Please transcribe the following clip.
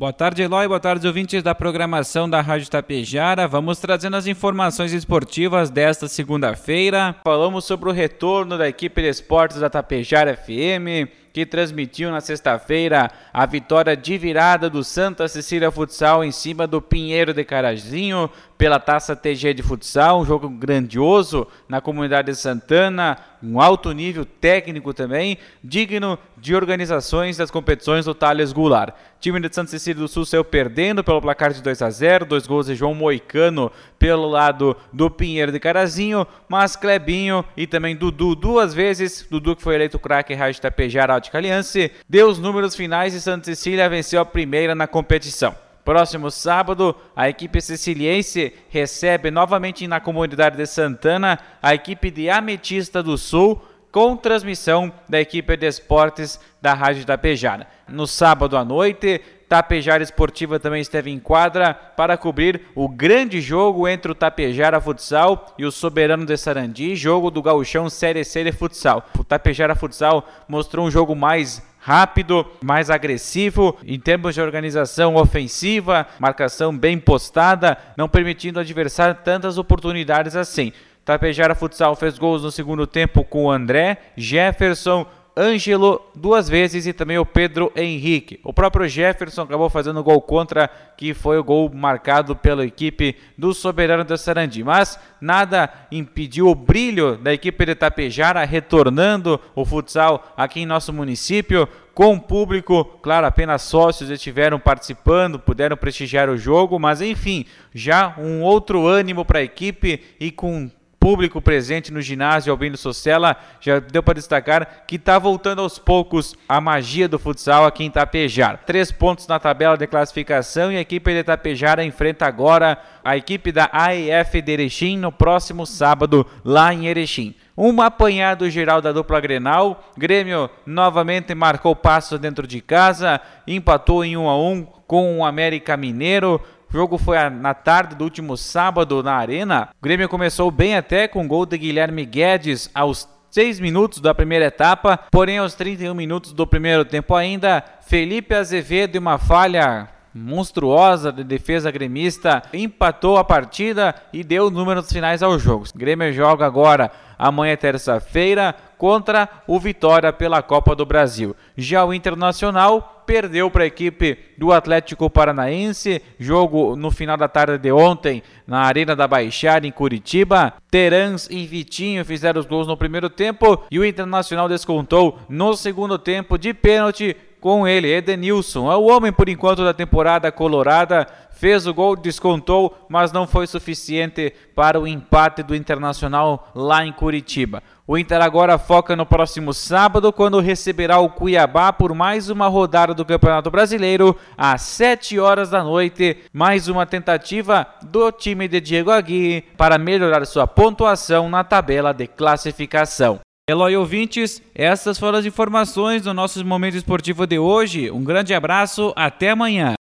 Boa tarde, Eloy. Boa tarde, ouvintes da programação da Rádio Tapejara. Vamos trazendo as informações esportivas desta segunda-feira. Falamos sobre o retorno da equipe de esportes da Tapejara FM, que transmitiu na sexta-feira a vitória de virada do Santa Cecília Futsal em cima do Pinheiro de Carazinho pela Taça TG de Futsal, um jogo grandioso na comunidade de Santana, um alto nível técnico também, digno de organizações das competições do Thales Goulart. Time de Santa Cecília do Sul saiu perdendo pelo placar de 2 a 0, dois gols de João Moicano pelo lado do Pinheiro de Carazinho, mas Clebinho e também Dudu duas vezes, Dudu que foi eleito craque Rádio Tapejara Náutica Aliança, deu os números finais e Santa Cecília venceu a primeira na competição. Próximo sábado, a equipe siciliense recebe novamente na comunidade de Santana a equipe de Ametista do Sul, com transmissão da equipe de esportes da Rádio Tapejara. No sábado à noite, Tapejara Esportiva também esteve em quadra para cobrir o grande jogo entre o Tapejara Futsal e o Soberano de Sarandi, jogo do Gauchão Série C de Futsal. O Tapejara Futsal mostrou um jogo mais rápido, mais agressivo em termos de organização ofensiva, marcação bem postada, não permitindo ao adversário tantas oportunidades assim. Tapejara Futsal fez gols no segundo tempo com André, Jefferson, Ângelo duas vezes e também o Pedro Henrique. O próprio Jefferson acabou fazendo gol contra, que foi o gol marcado pela equipe do Soberano da Sarandi. Mas nada impediu o brilho da equipe de Tapejara retornando o futsal aqui em nosso município. Com o público, claro, apenas sócios estiveram participando, puderam prestigiar o jogo, mas enfim, já um outro ânimo para a equipe e com público presente no ginásio Albino Socella, já deu para destacar que está voltando aos poucos a magia do futsal aqui em Itapejar. Três pontos na tabela de classificação e a equipe de Itapejara enfrenta agora a equipe da AEF de Erechim no próximo sábado lá em Erechim. Um apanhado geral da dupla Grenal. Grêmio novamente marcou passos dentro de casa, empatou em 1 a 1 com o América Mineiro. O jogo foi na tarde do último sábado na Arena. O Grêmio começou bem até com o gol de Guilherme Guedes aos 6 minutos da primeira etapa, porém aos 31 minutos do primeiro tempo ainda, Felipe Azevedo e uma falha monstruosa de defesa gremista empatou a partida e deu números finais ao jogo. O Grêmio joga agora amanhã terça-feira contra o Vitória pela Copa do Brasil. Já o Internacional perdeu para a equipe do Atlético Paranaense, jogo no final da tarde de ontem na Arena da Baixada em Curitiba. Terans e Vitinho fizeram os gols no primeiro tempo e o Internacional descontou no segundo tempo de pênalti com ele, Edenilson. É o homem por enquanto da temporada colorada. Fez o gol, descontou, mas não foi suficiente para o empate do Internacional lá em Curitiba. O Inter agora foca no próximo sábado, quando receberá o Cuiabá por mais uma rodada do Campeonato Brasileiro, às 7 horas da noite. Mais uma tentativa do time de Diego Aguirre para melhorar sua pontuação na tabela de classificação. Eloy ouvintes, essas foram as informações do nosso momento esportivo de hoje. Um grande abraço, até amanhã.